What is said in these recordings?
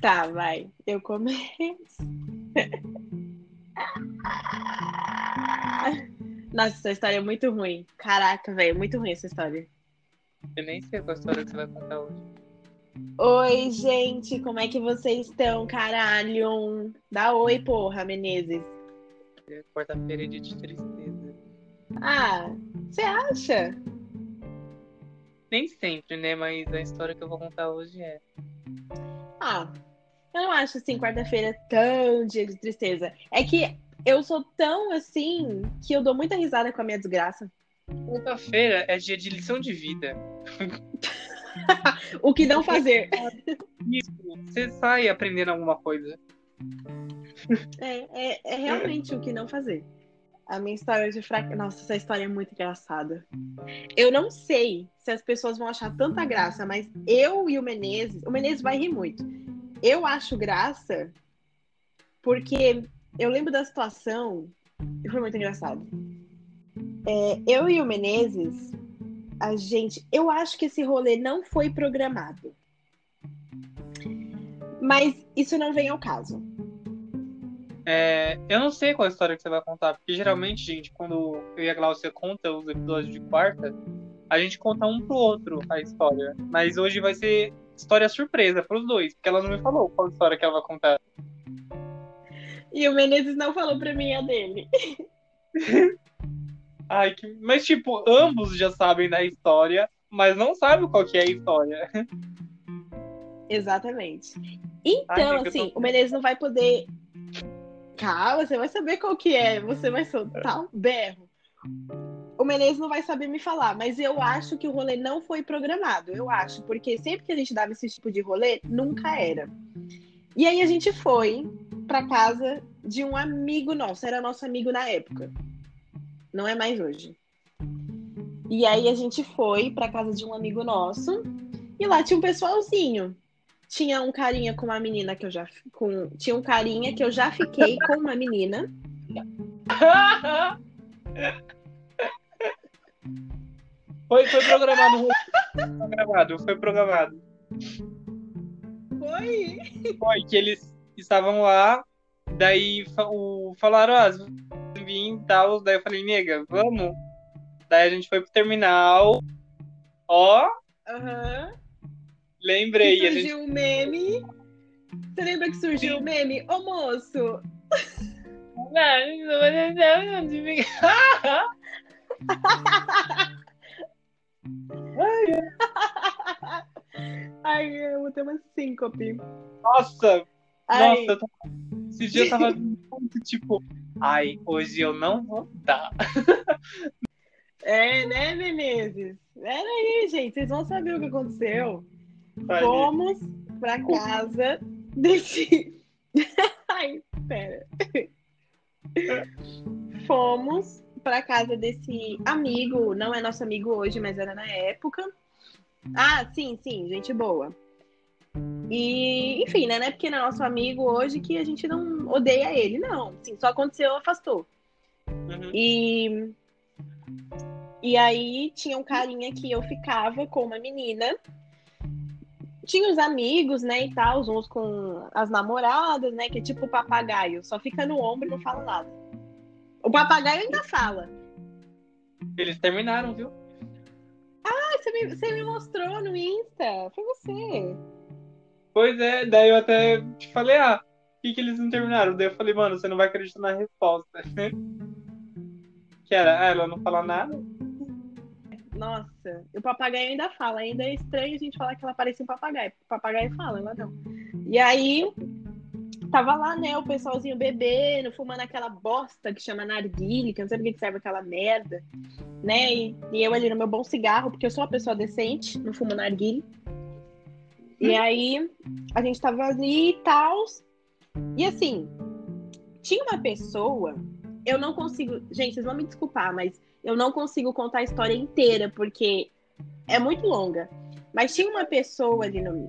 Tá, vai. Eu começo. Nossa, essa história é muito ruim. Caraca, velho, muito ruim essa história. Eu nem sei qual história que você vai contar hoje. Oi, gente, como é que vocês estão, caralho? Dá oi, porra, Menezes. É Quarta-feira é de tristeza. Ah, você acha? Nem sempre, né? Mas a história que eu vou contar hoje é. Ah, eu não acho assim, quarta-feira tão dia de tristeza. É que eu sou tão assim que eu dou muita risada com a minha desgraça. Quarta-feira é dia de lição de vida. O que não fazer. Isso, você sai aprendendo alguma coisa. É, é, é realmente o que não fazer. A minha história de fracasso. Nossa, essa história é muito engraçada. Eu não sei se as pessoas vão achar tanta graça, mas eu e o Menezes. O Menezes vai rir muito. Eu acho graça porque eu lembro da situação e foi muito engraçado. É, eu e o Menezes, a gente. Eu acho que esse rolê não foi programado. Mas isso não vem ao caso. É, eu não sei qual história que você vai contar, porque geralmente, gente, quando eu e a Glaucia conta os episódios de quarta, a gente conta um pro outro a história. Mas hoje vai ser história surpresa pros dois, porque ela não me falou qual história que ela vai contar. E o Menezes não falou pra mim a dele. Ai, que... Mas, tipo, ambos já sabem da história, mas não sabem qual que é a história. Exatamente. Então, Ai, assim, tô- o Menezes não vai poder. Calma, você vai saber qual que é. Você vai soltar um berro. Menezes não vai saber me falar, mas eu acho que o rolê não foi programado. Eu acho, porque sempre que a gente dava esse tipo de rolê, nunca era. E aí a gente foi pra casa de um amigo nosso, era nosso amigo na época. Não é mais hoje. E aí a gente foi pra casa de um amigo nosso e lá tinha um pessoalzinho. Tinha um carinha com uma menina que eu já com tinha um carinha que eu já fiquei com uma menina. Foi, foi programado. Foi programado, foi programado. Foi. Foi que eles estavam lá, daí o, falaram, ah, vir e tal. Daí eu falei, nega, vamos. Daí a gente foi pro terminal. Ó, Aham. lembrei. A gente... surgiu um meme. Você lembra que surgiu o um meme? Ô moço, Não, não, não, não, não. ai, eu vou ter uma síncope. Nossa, Ai, nossa, esse dia eu tava muito tipo, ai, hoje eu não vou dar. é, né, Menezes? Pera aí, gente, vocês vão saber o que aconteceu. Fomos pra casa desse. Ai, pera. Fomos pra casa desse amigo, não é nosso amigo hoje, mas era na época. Ah, sim, sim, gente boa. E, enfim, né? Não é porque é nosso amigo hoje que a gente não odeia ele, não. Sim, só aconteceu, afastou. Uhum. E, e aí tinha um carinha que eu ficava com uma menina. Tinha os amigos, né, e tal, uns com as namoradas, né, que é tipo o papagaio, só fica no ombro e não fala nada. O papagaio ainda fala. Eles terminaram, viu? Ah, você me, você me mostrou no Insta, foi você. Pois é, daí eu até te falei, ah, por que, que eles não terminaram? Daí eu falei, mano, você não vai acreditar na resposta. que era, ah, ela não fala nada. Nossa, o papagaio ainda fala. Ainda é estranho a gente falar que ela parece um papagaio. O papagaio fala, ela não. E aí, tava lá, né, o pessoalzinho bebendo, fumando aquela bosta que chama narguile, que eu não sei pra que serve aquela merda, né? E, e eu ali no meu bom cigarro, porque eu sou uma pessoa decente, não fumo narguile. E aí, a gente tava ali e tal. E assim, tinha uma pessoa, eu não consigo. Gente, vocês vão me desculpar, mas eu não consigo contar a história inteira, porque é muito longa. Mas tinha uma pessoa ali no.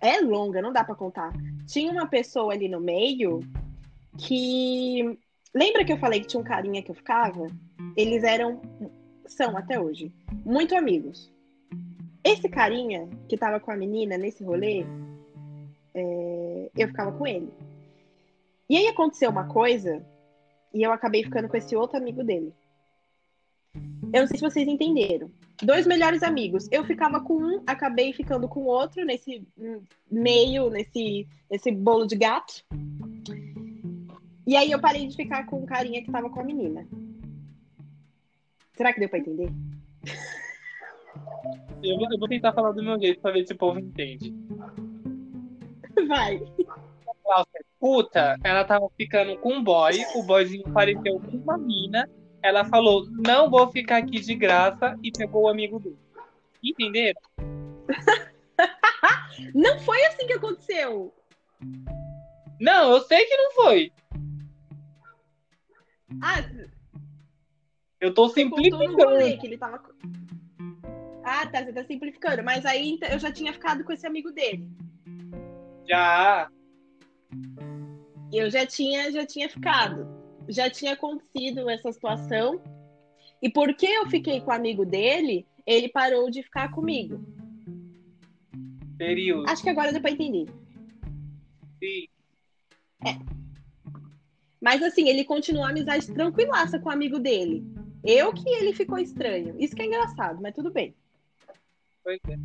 É longa, não dá pra contar. Tinha uma pessoa ali no meio que. Lembra que eu falei que tinha um carinha que eu ficava? Eles eram. São até hoje. Muito amigos. Esse carinha que tava com a menina nesse rolê. é, eu ficava com ele. E aí aconteceu uma coisa e eu acabei ficando com esse outro amigo dele. Eu não sei se vocês entenderam. Dois melhores amigos. Eu ficava com um, acabei ficando com o outro nesse meio, nesse, nesse bolo de gato. E aí eu parei de ficar com o carinha que tava com a menina. Será que deu pra entender? Eu vou, eu vou tentar falar do meu jeito pra ver se o povo entende. Vai. puta, ela tava ficando com um boy, o boyzinho apareceu com uma mina, ela falou, não vou ficar aqui de graça e pegou o amigo dele. Entenderam? não foi assim que aconteceu. Não, eu sei que não foi. Ah, eu tô simplificando. que ele tava... Ah, tá, você tá simplificando. Mas aí então, eu já tinha ficado com esse amigo dele. Já. Eu já tinha, já tinha ficado. Já tinha acontecido essa situação. E porque eu fiquei com o amigo dele, ele parou de ficar comigo. Período. Acho que agora deu pra entender. Sim. É. Mas assim, ele continuou a amizade tranquilaça com o amigo dele. Eu que ele ficou estranho. Isso que é engraçado, mas tudo bem. Pois é.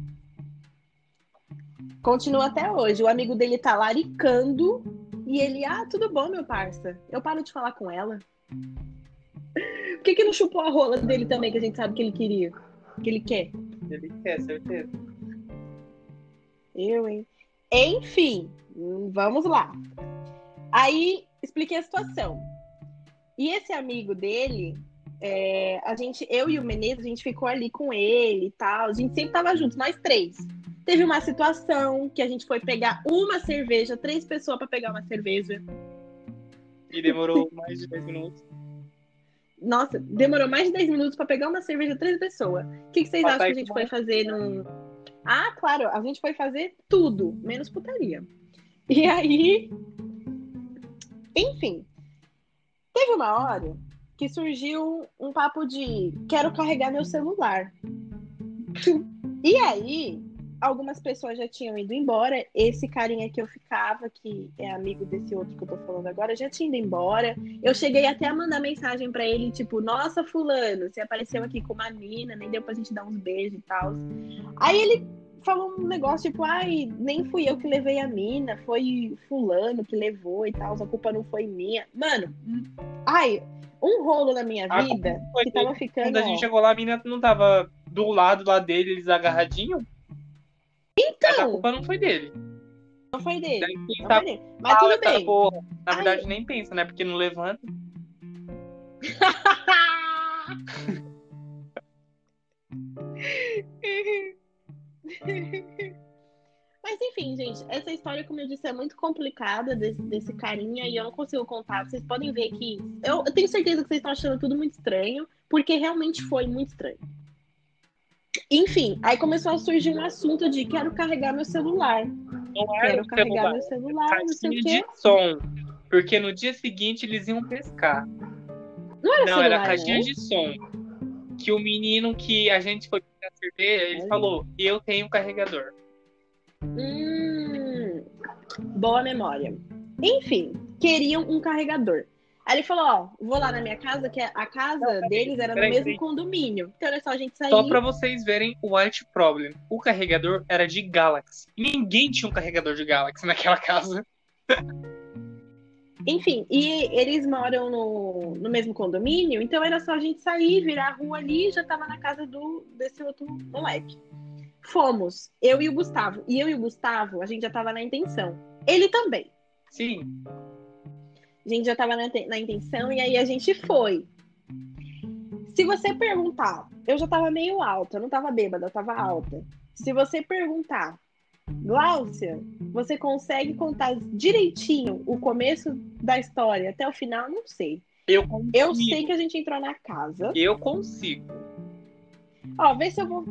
Continua até hoje. O amigo dele tá laricando e ele, ah, tudo bom, meu parça. Eu paro de falar com ela. Por que, que não chupou a rola dele também, que a gente sabe que ele queria? Que ele quer? Ele quer, certeza. Eu, hein? Enfim, vamos lá. Aí, expliquei a situação. E esse amigo dele, é, a gente, eu e o Menezes, a gente ficou ali com ele e tal. A gente sempre tava juntos, nós três. Teve uma situação que a gente foi pegar uma cerveja, três pessoas para pegar uma cerveja. E demorou mais de 10 minutos. Nossa, demorou mais de 10 minutos para pegar uma cerveja, três pessoas. O que, que vocês acham que a gente foi fazer num. Ah, claro, a gente foi fazer tudo, menos putaria. E aí. Enfim. Teve uma hora que surgiu um papo de quero carregar meu celular. E aí, algumas pessoas já tinham ido embora. Esse carinha que eu ficava, que é amigo desse outro que eu tô falando agora, já tinha ido embora. Eu cheguei até a mandar mensagem para ele, tipo, nossa, fulano, você apareceu aqui com uma mina, nem deu pra gente dar uns beijos e tal. Aí ele falou um negócio tipo, ai, nem fui eu que levei a mina, foi fulano que levou e tal, a culpa não foi minha. Mano, ai, um rolo na minha vida que tava ficando. Quando a gente chegou lá, a mina não tava do lado lá dele, eles agarradinhos? Então. a culpa não foi dele. Não foi dele. Não tá... foi dele. Mas tudo bem. Porra. Na verdade, nem pensa, né? Porque não levanta. Mas enfim, gente, essa história, como eu disse, é muito complicada desse, desse carinha e eu não consigo contar. Vocês podem ver que. Eu, eu tenho certeza que vocês estão achando tudo muito estranho, porque realmente foi muito estranho. Enfim, aí começou a surgir um assunto de quero carregar meu celular. Não era quero carregar celular, meu celular, não sei o quê. de som. Porque no dia seguinte eles iam pescar. Não era, não, celular, era caixinha não? de som. Que o menino que a gente foi pegar cerveja, ele falou, eu tenho um carregador. Hum, boa memória. Enfim, queriam um carregador. Aí ele falou, ó, vou lá na minha casa, que a casa deles era no mesmo condomínio. Então era só a gente sair. Só pra vocês verem o White Problem. O carregador era de Galaxy. Ninguém tinha um carregador de Galaxy naquela casa. Enfim, e eles moram no, no mesmo condomínio, então era só a gente sair, virar a rua ali e já tava na casa do, desse outro moleque. Fomos, eu e o Gustavo. E eu e o Gustavo, a gente já tava na intenção. Ele também. Sim. A gente já estava na, na, intenção e aí a gente foi. Se você perguntar, eu já estava meio alta, eu não estava bêbada, eu estava alta. Se você perguntar, Gláucia, você consegue contar direitinho o começo da história até o final? Não sei. Eu consigo. Eu sei que a gente entrou na casa. Eu consigo. Ó, vê se eu vou.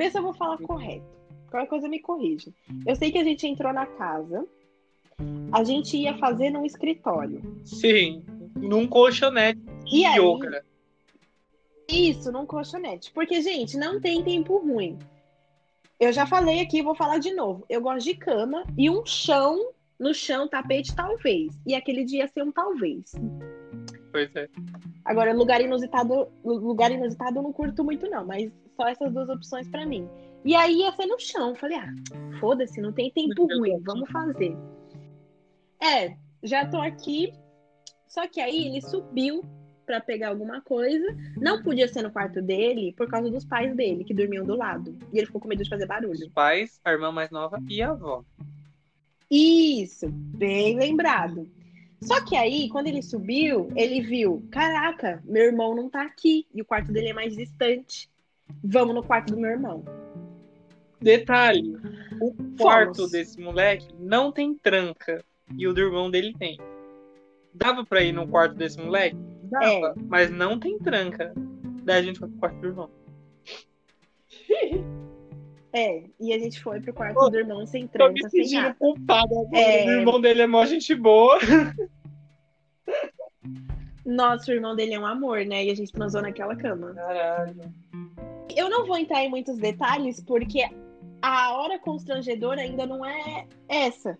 Vê se eu vou falar correto. Qualquer coisa me corrija. Eu sei que a gente entrou na casa a gente ia fazer num escritório. Sim, num colchonete e aí, yoga. Isso, num colchonete. Porque, gente, não tem tempo ruim. Eu já falei aqui, vou falar de novo. Eu gosto de cama e um chão No chão, tapete, talvez. E aquele dia ia ser um talvez. Pois é. Agora, lugar inusitado, lugar inusitado eu não curto muito, não, mas só essas duas opções pra mim. E aí ia ser no chão. Falei, ah, foda-se, não tem tempo ruim, vamos fazer. É, já tô aqui. Só que aí ele subiu pra pegar alguma coisa. Não podia ser no quarto dele por causa dos pais dele, que dormiam do lado. E ele ficou com medo de fazer Os barulho. pais, a irmã mais nova e a avó. Isso, bem lembrado. Só que aí, quando ele subiu, ele viu: caraca, meu irmão não tá aqui. E o quarto dele é mais distante. Vamos no quarto do meu irmão. Detalhe: o quarto Fomos. desse moleque não tem tranca. E o do irmão dele tem. Dava pra ir no quarto desse moleque? Dava, É. mas não tem tranca. Daí a gente foi pro quarto do irmão. É, e a gente foi pro quarto do irmão sem Tô me sentindo agora. É. O irmão dele é mó gente boa. Nossa, o irmão dele é um amor, né? E a gente transou naquela cama. Caralho. Eu não vou entrar em muitos detalhes, porque a hora constrangedora ainda não é essa.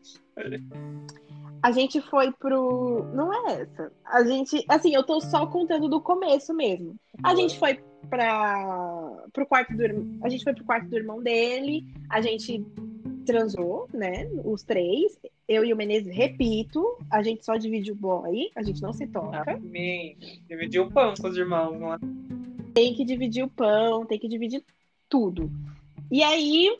A gente foi pro. Não é essa. A gente. Assim, eu tô só contando do começo mesmo. A gente foi pra, pro quarto do irmão. A gente foi pro quarto do irmão dele. A gente transou, né? Os três. Eu e o Menezes, repito, a gente só divide o boy, a gente não se toca. Amém. Dividiu o pão com os irmãos, não é? Tem que dividir o pão, tem que dividir tudo. E aí,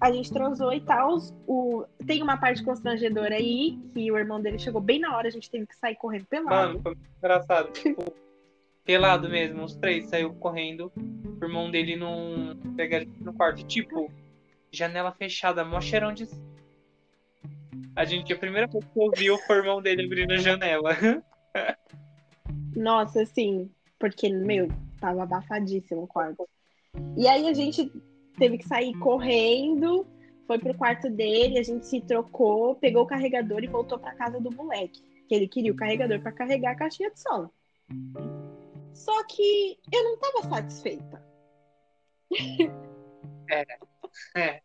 a gente transou e tal. O... Tem uma parte constrangedora aí, que o irmão dele chegou bem na hora, a gente teve que sair correndo pelado. Mano, foi muito engraçado. Tipo, pelado mesmo, os três saiu correndo. O irmão dele não pega no quarto. Tipo, janela fechada, mó cheirão de. A gente, a primeira vez que ouviu foi o irmão dele abrindo a janela. Nossa, assim, porque, meu, tava abafadíssimo o quarto. E aí a gente teve que sair correndo, foi pro quarto dele, a gente se trocou, pegou o carregador e voltou pra casa do moleque. Que ele queria o carregador pra carregar a caixinha de som. Só que eu não tava satisfeita. É.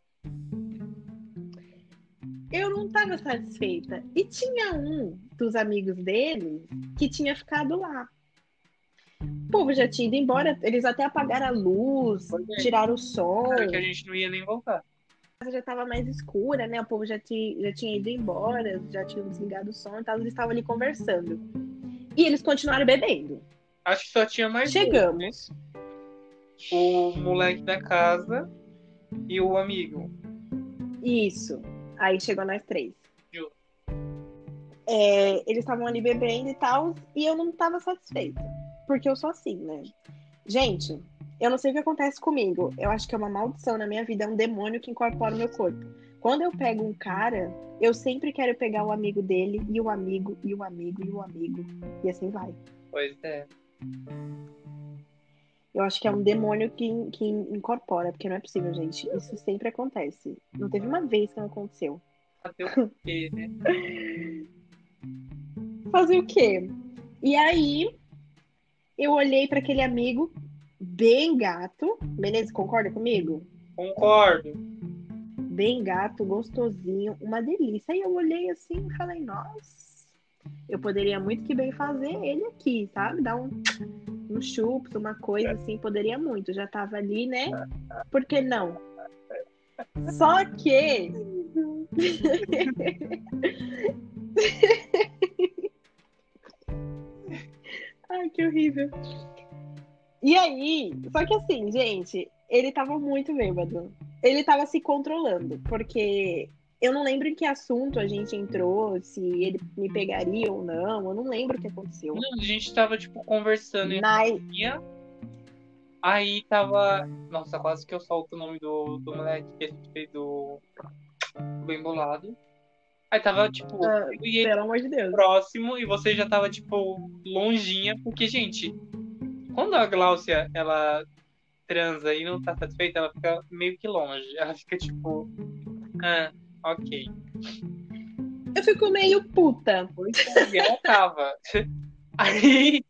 Eu não tava satisfeita. E tinha um dos amigos dele que tinha ficado lá. O povo já tinha ido embora, eles até apagaram a luz, é. tiraram o som. Cara, que a gente não ia nem voltar. casa já estava mais escura, né? O povo já, ti- já tinha ido embora, já tinham desligado o som e tal, eles estavam ali conversando. E eles continuaram bebendo. Acho que só tinha mais Chegamos. dois, né? O moleque da casa e o amigo. Isso. Aí chegou nós três. É, eles estavam ali bebendo e tal, e eu não estava satisfeita. Porque eu sou assim, né? Gente, eu não sei o que acontece comigo. Eu acho que é uma maldição na minha vida, é um demônio que incorpora o meu corpo. Quando eu pego um cara, eu sempre quero pegar o amigo dele, e o amigo, e o amigo, e o amigo. E assim vai. Pois é. Eu acho que é um demônio que, que incorpora, porque não é possível, gente. Isso sempre acontece. Não teve uma vez que não aconteceu. Até o quê, né? Fazer o quê? E aí, eu olhei para aquele amigo, bem gato. Beleza? Concorda comigo? Concordo. Bem gato, gostosinho, uma delícia. Aí eu olhei assim e falei, nossa, eu poderia muito que bem fazer ele aqui, sabe? Dar um, um chups, uma coisa assim, poderia muito. Já tava ali, né? Por que não? Só que. que horrível. E aí, só que assim, gente, ele tava muito bêbado. Ele tava se controlando, porque eu não lembro em que assunto a gente entrou, se ele me pegaria ou não, eu não lembro o que aconteceu. Não, a gente tava, tipo, conversando em Na... linha. Aí tava. Nossa, quase que eu solto o nome do, do moleque que a gente fez do. do Bem Bolado. Aí tava, tipo, Ah, e ele Pelo amor de Deus. próximo e você já tava, tipo, longinha. Porque, gente, quando a Gláucia, ela transa e não tá satisfeita, ela fica meio que longe. Ela fica, tipo. Ah, ok. Eu fico meio puta. É, e ela tava. Aí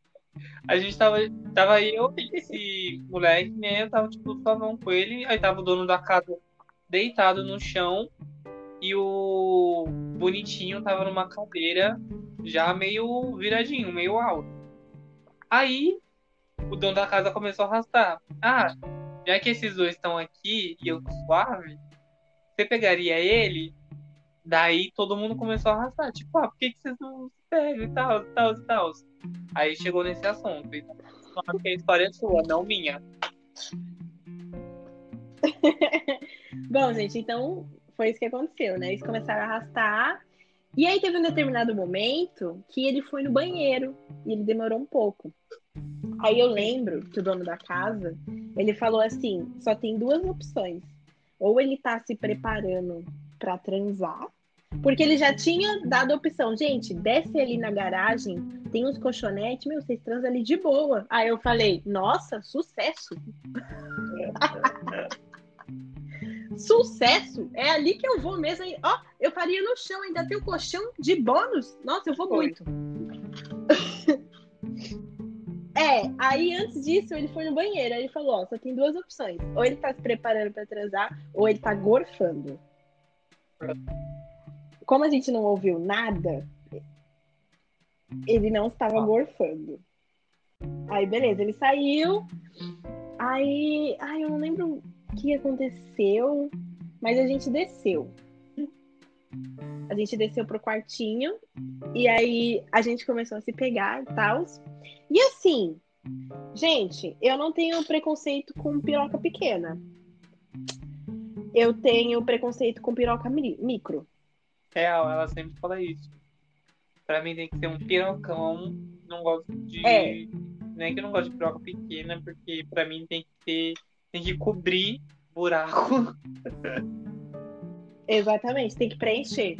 a gente tava, tava eu e esse moleque, né? Eu tava tipo suavão com ele, aí tava o dono da casa deitado no chão e o bonitinho tava numa cadeira já meio viradinho, meio alto. Aí o dono da casa começou a arrastar. Ah, já que esses dois estão aqui e eu tô suave, você pegaria ele? Daí todo mundo começou a arrastar. Tipo, ah, por que, que vocês não se pegam e tal, e tal, e tal? Aí chegou nesse assunto. Então, a história é sua, não minha. Bom, gente, então foi isso que aconteceu, né? Eles começaram a arrastar. E aí teve um determinado momento que ele foi no banheiro e ele demorou um pouco. Aí eu lembro que o dono da casa, ele falou assim, só tem duas opções. Ou ele tá se preparando para transar, porque ele já tinha dado a opção, gente, desce ali na garagem, tem uns colchonetes, meu, vocês transam ali de boa. Aí eu falei, nossa, sucesso. Sucesso! É ali que eu vou mesmo. Ó, eu faria no chão, ainda tem o colchão de bônus. Nossa, eu vou Foi. muito. é, aí antes disso ele foi no banheiro. Aí ele falou: Ó, só tem duas opções. Ou ele tá se preparando para transar, ou ele tá gorfando. Como a gente não ouviu nada, ele não estava ah. gorfando. Aí, beleza, ele saiu. Aí, ai, eu não lembro que aconteceu, mas a gente desceu. A gente desceu pro quartinho e aí a gente começou a se pegar e tal. E assim, gente, eu não tenho preconceito com piroca pequena. Eu tenho preconceito com piroca micro. Real, ela sempre fala isso. Pra mim tem que ser um pirocão. Não gosto de. É. Nem que eu não gosto de piroca pequena, porque pra mim tem que ter tem que cobrir buraco. Exatamente, tem que preencher.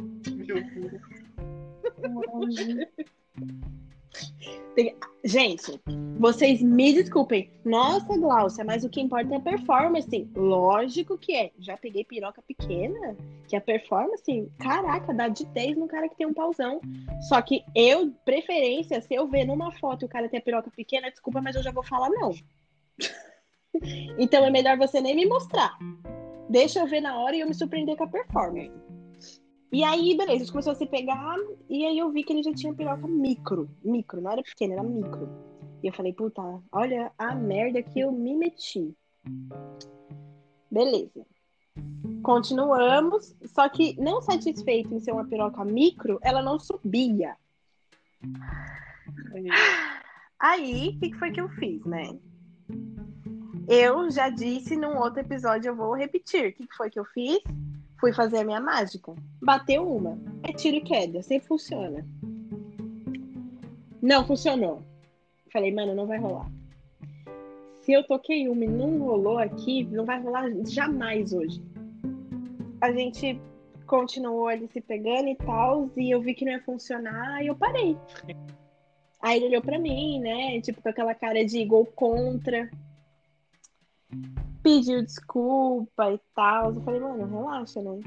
Tem... Gente, vocês me desculpem. Nossa, Glaucia, mas o que importa é a performance. Lógico que é. Já peguei piroca pequena, que a performance, caraca, dá de 10 no cara que tem um pauzão. Só que eu, preferência, se eu ver numa foto e o cara tem a piroca pequena, desculpa, mas eu já vou falar não. Então é melhor você nem me mostrar. Deixa eu ver na hora e eu me surpreender com a performance. E aí, beleza, a gente começou a se pegar, e aí eu vi que ele já tinha piroca micro. Micro, não era pequena, era micro. E eu falei, puta, olha a merda que eu me meti. Beleza. Continuamos, só que não satisfeito em ser uma piroca micro, ela não subia. Aí, o que, que foi que eu fiz, né? Eu já disse num outro episódio, eu vou repetir. O que foi que eu fiz? Fui fazer a minha mágica. Bateu uma. É tiro e queda. Sempre funciona. Não funcionou. Falei, mano, não vai rolar. Se eu toquei uma e não rolou aqui, não vai rolar jamais hoje. A gente continuou ali se pegando e tal, e eu vi que não ia funcionar, e eu parei. Aí ele olhou pra mim, né? Tipo, com aquela cara de gol contra pediu desculpa e tal. Eu falei, mano, relaxa, né?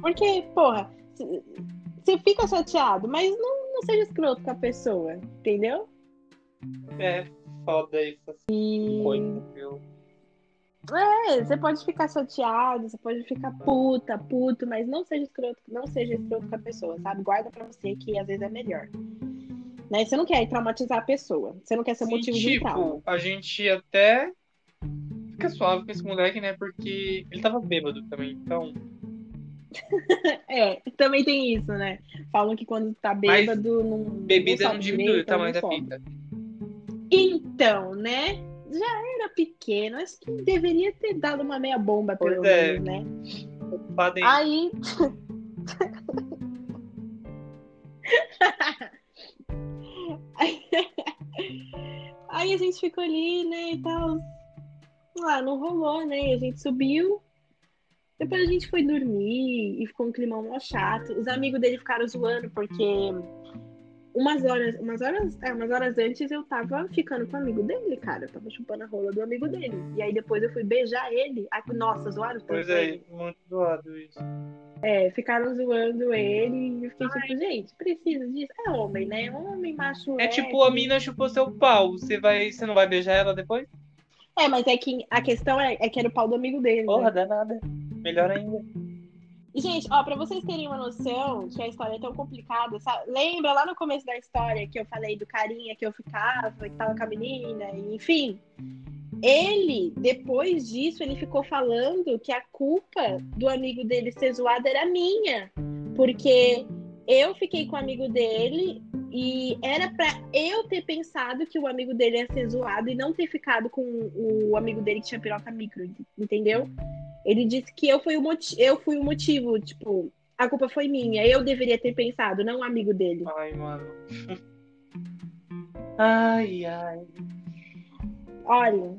Porque, porra, você fica chateado, mas não, não seja escroto com a pessoa, entendeu? É, foda isso. Assim. E... É, você pode ficar chateado, você pode ficar puta, puto, mas não seja escroto, não seja escroto com a pessoa, sabe? Guarda pra você que às vezes é melhor. Né? Você não quer traumatizar a pessoa. Você não quer ser motivo tipo, de trauma. A gente até fica suave com esse moleque, né? Porque ele tava bêbado também, então. é, também tem isso, né? Falam que quando tá bêbado Mas não. Bebida não, não diminui o tamanho da fita. Então, né? Já era pequeno, acho que deveria ter dado uma meia bomba, pelo pois é. menos, né? Podem... Aí. Aí a gente ficou ali, né, e tal, ah, não rolou, né? E a gente subiu. Depois a gente foi dormir e ficou um climão mó chato. Os amigos dele ficaram zoando porque umas horas, umas horas, é, umas horas antes eu tava ficando com o amigo dele, cara. Eu tava chupando a rola do amigo dele. E aí depois eu fui beijar ele. Ai, nossa, zoaram tanto. Pois é, muito zoado isso. É, ficaram zoando ele e eu fiquei Ai. tipo, gente, precisa disso. É homem, né? Homem macho. É tipo, a mina chupou seu pau. Você, vai, você não vai beijar ela depois? É, mas é que a questão é, é que era o pau do amigo dele. Porra, né? danada. Melhor ainda. Gente, ó, pra vocês terem uma noção que a história é tão complicada, sabe? lembra lá no começo da história que eu falei do carinha que eu ficava, que tava com a menina, enfim. Ele, depois disso, ele ficou falando que a culpa do amigo dele ser zoado era minha. Porque eu fiquei com o amigo dele e era para eu ter pensado que o amigo dele ia ser zoado e não ter ficado com o amigo dele que tinha piroca micro, entendeu? Ele disse que eu fui o, motivo, eu fui o motivo, tipo, a culpa foi minha. Eu deveria ter pensado, não o amigo dele. Ai, mano. ai, ai. Olha.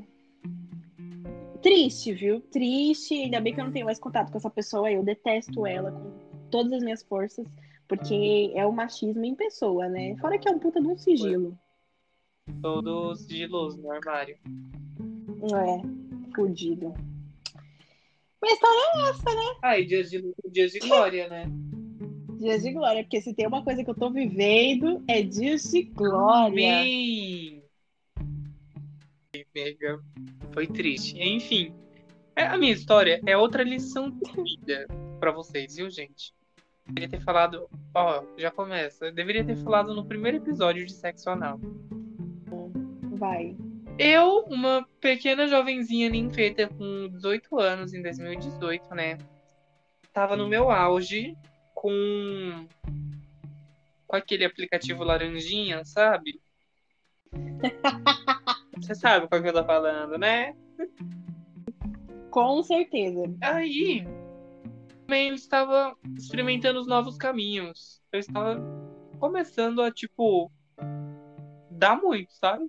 Triste, viu? Triste. Ainda bem que eu não tenho mais contato com essa pessoa. Eu detesto ela com todas as minhas forças. Porque é o machismo em pessoa, né? Fora que é um puta de um sigilo. Todo sigiloso no armário. É, fudido. A história é essa, né? Ah, e dias de, dias de glória, né? Dias de glória, porque se tem uma coisa que eu tô vivendo, é dias de glória. Amém! Mega. Foi triste. Enfim, é, a minha história é outra lição de vida pra vocês, viu, gente? Deveria ter falado. Ó, já começa. Deveria ter falado no primeiro episódio de Sexo Anal. Vai. Eu, uma pequena jovenzinha ninfeta com 18 anos em 2018, né? Tava no meu auge com com aquele aplicativo laranjinha, sabe? Você sabe qual que eu tô falando, né? Com certeza. Aí, também eu estava experimentando os novos caminhos. Eu estava começando a, tipo, dar muito, sabe?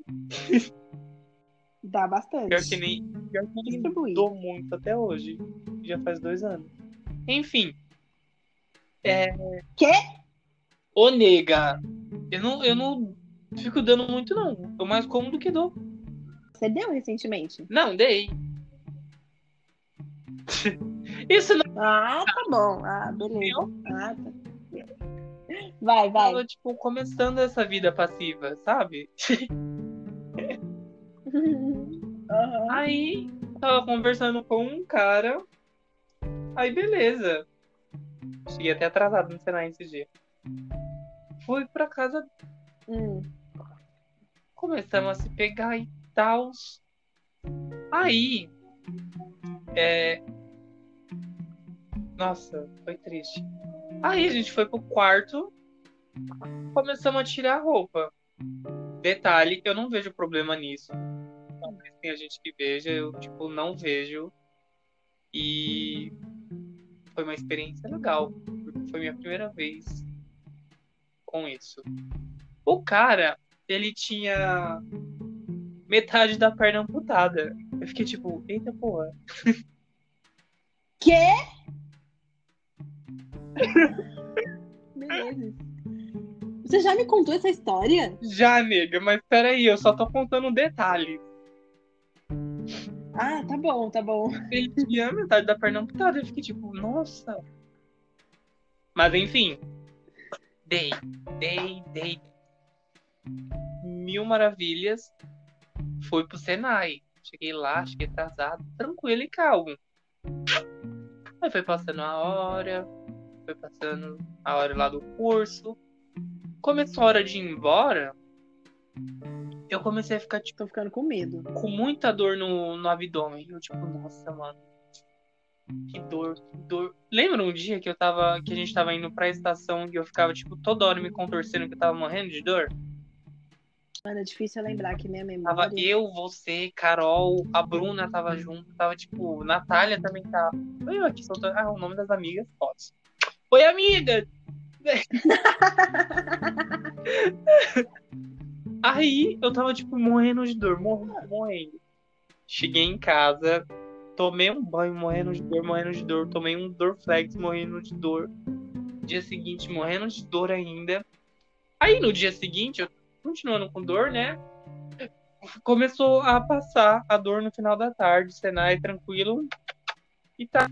Dá bastante. Pior que nem, pior que nem dou muito até hoje. Já faz dois anos. Enfim. É... Quê? Ô, nega. Eu não, eu não fico dando muito, não. Eu mais como do que dou. Você deu recentemente? Não, dei. Isso não. Ah, tá bom. Ah, beleza. Ah, tá. Vai, vai. Tô, tipo, começando essa vida passiva, sabe? Uhum. Aí, tava conversando com um cara. Aí, beleza. Cheguei até atrasado no Senai esse dia. Fui pra casa. Hum. Começamos a se pegar e tal. Aí. É. Nossa, foi triste. Aí a gente foi pro quarto. Começamos a tirar a roupa. Detalhe, eu não vejo problema nisso talvez tenha gente que veja, eu, tipo, não vejo. E foi uma experiência legal, porque foi minha primeira vez com isso. O cara, ele tinha metade da perna amputada. Eu fiquei tipo, eita porra. Quê? Beleza. Você já me contou essa história? Já, nega, mas peraí, eu só tô contando detalhes. Ah, tá bom, tá bom. Ele tinha metade da perna amputada. Eu fiquei tipo, nossa. Mas enfim. Dei, dei, dei. Mil maravilhas. Fui pro Senai. Cheguei lá, cheguei atrasado, tranquilo e calmo. Aí foi passando a hora, foi passando a hora lá do curso. Começou a hora de ir embora eu comecei a ficar, tipo, Tô ficando com medo. com muita dor no, no abdômen. Eu, tipo, nossa, mano. Que dor, que dor. Lembra um dia que eu tava. que a gente tava indo pra estação e eu ficava, tipo, toda hora me contorcendo que eu tava morrendo de dor? Mano, é difícil lembrar que minha memória. Tava eu, você, Carol, a Bruna tava junto, tava, tipo, Natália também tava. Eu aqui soltando. Ah, o nome das amigas, pode. Oi, amiga! Aí eu tava, tipo, morrendo de dor, morrendo, morrendo. Cheguei em casa, tomei um banho morrendo de dor, morrendo de dor. Tomei um Dorflex morrendo de dor. Dia seguinte, morrendo de dor ainda. Aí no dia seguinte, eu continuando com dor, né? Começou a passar a dor no final da tarde, Senai tranquilo. E tá.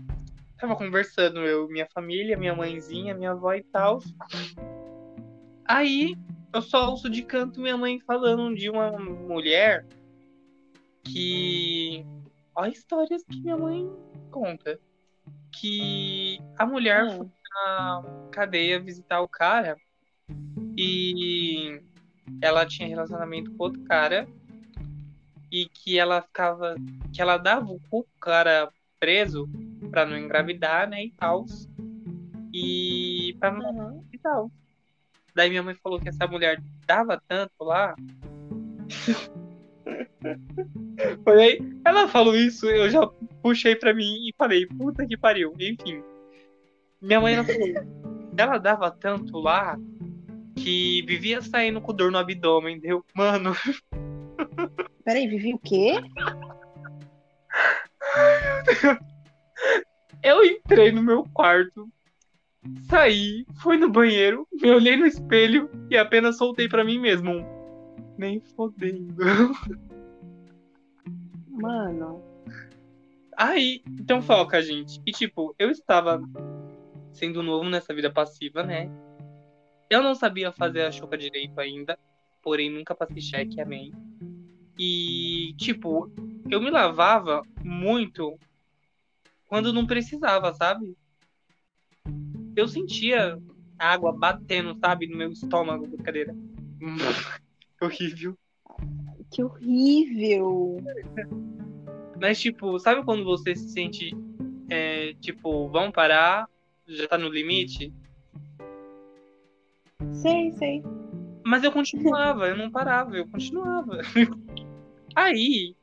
Tava conversando eu, minha família, minha mãezinha, minha avó e tal. Aí eu só ouço de canto minha mãe falando de uma mulher que. Olha histórias que minha mãe conta. que a mulher Ah. foi na cadeia visitar o cara e ela tinha relacionamento com outro cara e que ela ficava. que ela dava o cu pro cara preso pra não engravidar, né? E tal. E pra não e tal. Daí minha mãe falou que essa mulher dava tanto lá. Falei, ela falou isso, eu já puxei pra mim e falei, puta que pariu. Enfim. Minha mãe ela falou, ela dava tanto lá que vivia saindo com dor no abdômen, deu? Mano, Peraí, Vivi o quê? eu entrei no meu quarto, saí, fui no banheiro, me olhei no espelho e apenas soltei pra mim mesmo. um, Nem fodendo. Mano. Aí, então foca, gente. E tipo, eu estava sendo novo nessa vida passiva, né? Eu não sabia fazer a choca direito ainda, porém nunca passei cheque, amém. E, tipo, eu me lavava muito quando não precisava, sabe? Eu sentia água batendo, sabe, no meu estômago, brincadeira. Hum, horrível. Que horrível. Mas, tipo, sabe quando você se sente, é, tipo, vamos parar, já tá no limite? Sei, sei. Mas eu continuava, eu não parava, eu continuava. Aí,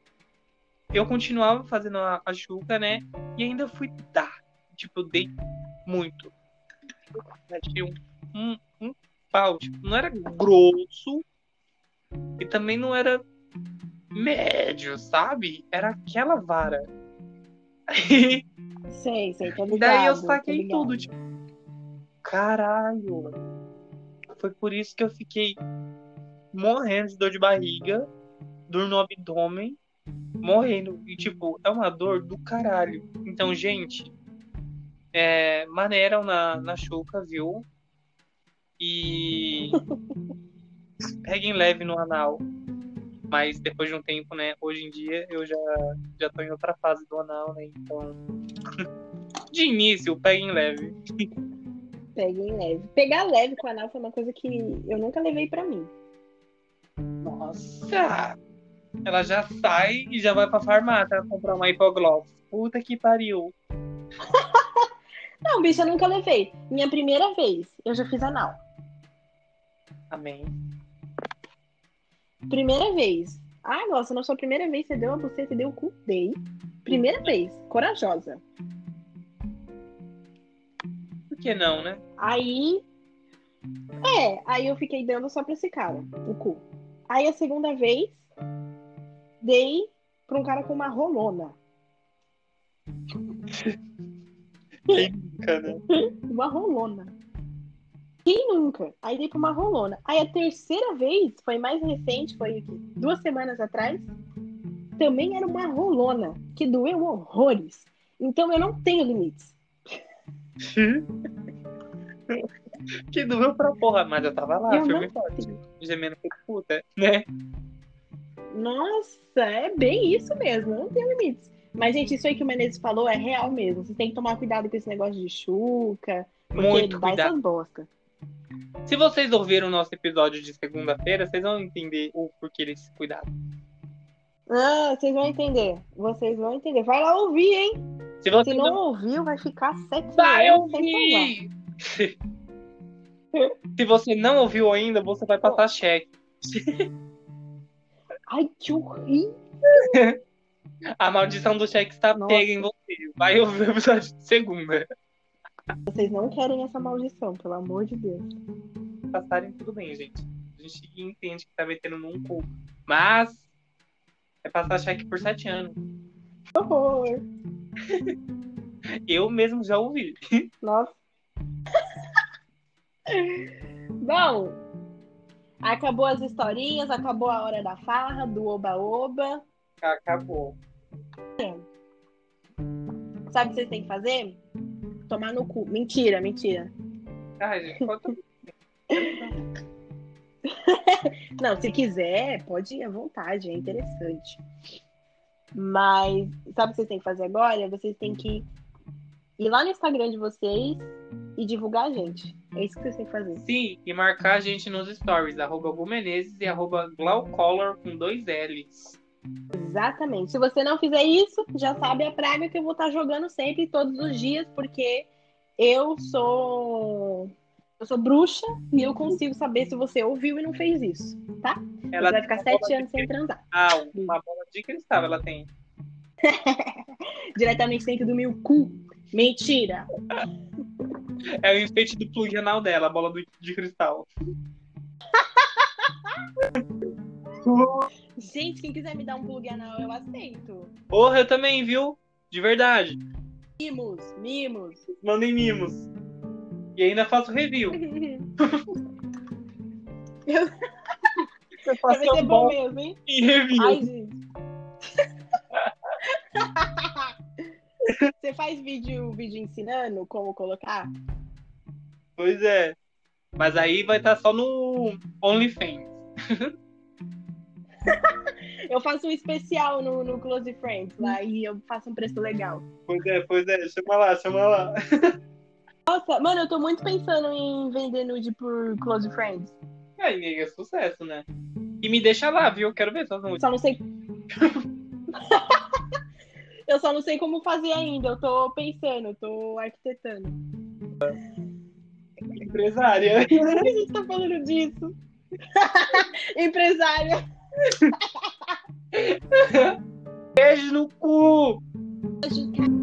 eu continuava fazendo a, a chuca, né? E ainda fui dar. Tipo, eu dei muito. Eu um, um, um pau. Tipo, não era grosso e também não era médio, sabe? Era aquela vara. Aí, Sei, sei, tô ligado. daí eu saquei tudo, tipo, caralho. Foi por isso que eu fiquei morrendo de dor de barriga, dor no abdômen, morrendo. E, tipo, é uma dor do caralho. Então, gente, é, maneiram na, na chuca, viu? E peguem leve no anal. Mas depois de um tempo, né? Hoje em dia eu já, já tô em outra fase do anal, né? Então. De início, peguem leve. Peguei leve. Pegar leve com anal foi uma coisa que eu nunca levei pra mim. Nossa! Ela já sai e já vai pra farmácia comprar uma hipogloss. Puta que pariu. Não, bicho, eu nunca levei. Minha primeira vez, eu já fiz anal. Amém. Primeira vez. Ah, nossa, na sua primeira vez você deu a buceta e deu o cu. Dei. Primeira vez. Corajosa. Por que não, né? Aí. É, aí eu fiquei dando só pra esse cara, o cu. Aí a segunda vez, dei pra um cara com uma rolona. Quem nunca, né? Uma rolona. Quem nunca? Aí dei pra uma rolona. Aí a terceira vez, foi mais recente, foi duas semanas atrás, também era uma rolona, que doeu horrores. Então eu não tenho limites. que doeu pra porra, mas eu tava lá, Eu não e forte. Gemendo que puta, né? Nossa, é bem isso mesmo, não tenho limites. Mas, gente, isso aí que o Menezes falou é real mesmo. Você tem que tomar cuidado com esse negócio de chuca, porque Muito dá cuidado. essas bosta. Se vocês ouviram o nosso episódio de segunda-feira, vocês vão entender o porquê desse cuidado. Ah, vocês vão entender. Vocês vão entender. Vai lá ouvir, hein? Se você Se não ouviu, vai ficar sete Vai ouvir! Se você não ouviu ainda, você vai passar cheque. Ai, que horrível. A maldição do cheque está Nossa. pega em você. Vai ouvir o episódio de segunda. Vocês não querem essa maldição, pelo amor de Deus. Passarem tudo bem, gente. A gente entende que tá metendo num cu. Mas é passar cheque por sete anos. Horror. Eu mesmo já ouvi. Nossa. Bom, acabou as historinhas, acabou a hora da farra, do oba-oba. Acabou. Sabe o que vocês têm que fazer? Tomar no cu. Mentira, mentira. Ai, gente, conta. Não, se quiser, pode ir à vontade, é interessante. Mas sabe o que vocês têm que fazer agora? Vocês têm que ir lá no Instagram de vocês e divulgar a gente. É isso que vocês têm que fazer. Sim, e marcar a gente nos stories, arroba Menezes e arroba Glaucolor com dois L's. Exatamente. Se você não fizer isso, já sabe a praga que eu vou estar jogando sempre, todos os dias, porque eu sou. Eu sou bruxa e eu consigo saber se você ouviu e não fez isso, tá? Ela você vai ficar sete anos sem transar. Ah, uma bola de cristal ela tem. Diretamente dentro do meu cu. Mentira! É o enfeite do plug anal dela, a bola do- de cristal. Gente, quem quiser me dar um plug anal, eu aceito. Porra, eu também, viu? De verdade. Mimos, mimos. Mandem mimos. E ainda faço review. Eu- Vai faço ser um bom bom mesmo, hein? em review. Ai, gente. Você faz vídeo, vídeo ensinando como colocar? Pois é. Mas aí vai estar só no OnlyFans. Eu faço um especial no, no Close Friends lá e eu faço um preço legal. Pois é, pois é. Chama lá, chama lá. Nossa, mano, eu tô muito pensando em vender nude por Close Friends. Aí, é sucesso, né? E me deixa lá, viu? Eu quero ver suas nudes. Só não sei. eu só não sei como fazer ainda. Eu tô pensando, tô arquitetando. Empresária. Por que a gente tá falando disso? Empresária. Beijo no cu! Beijo, cara.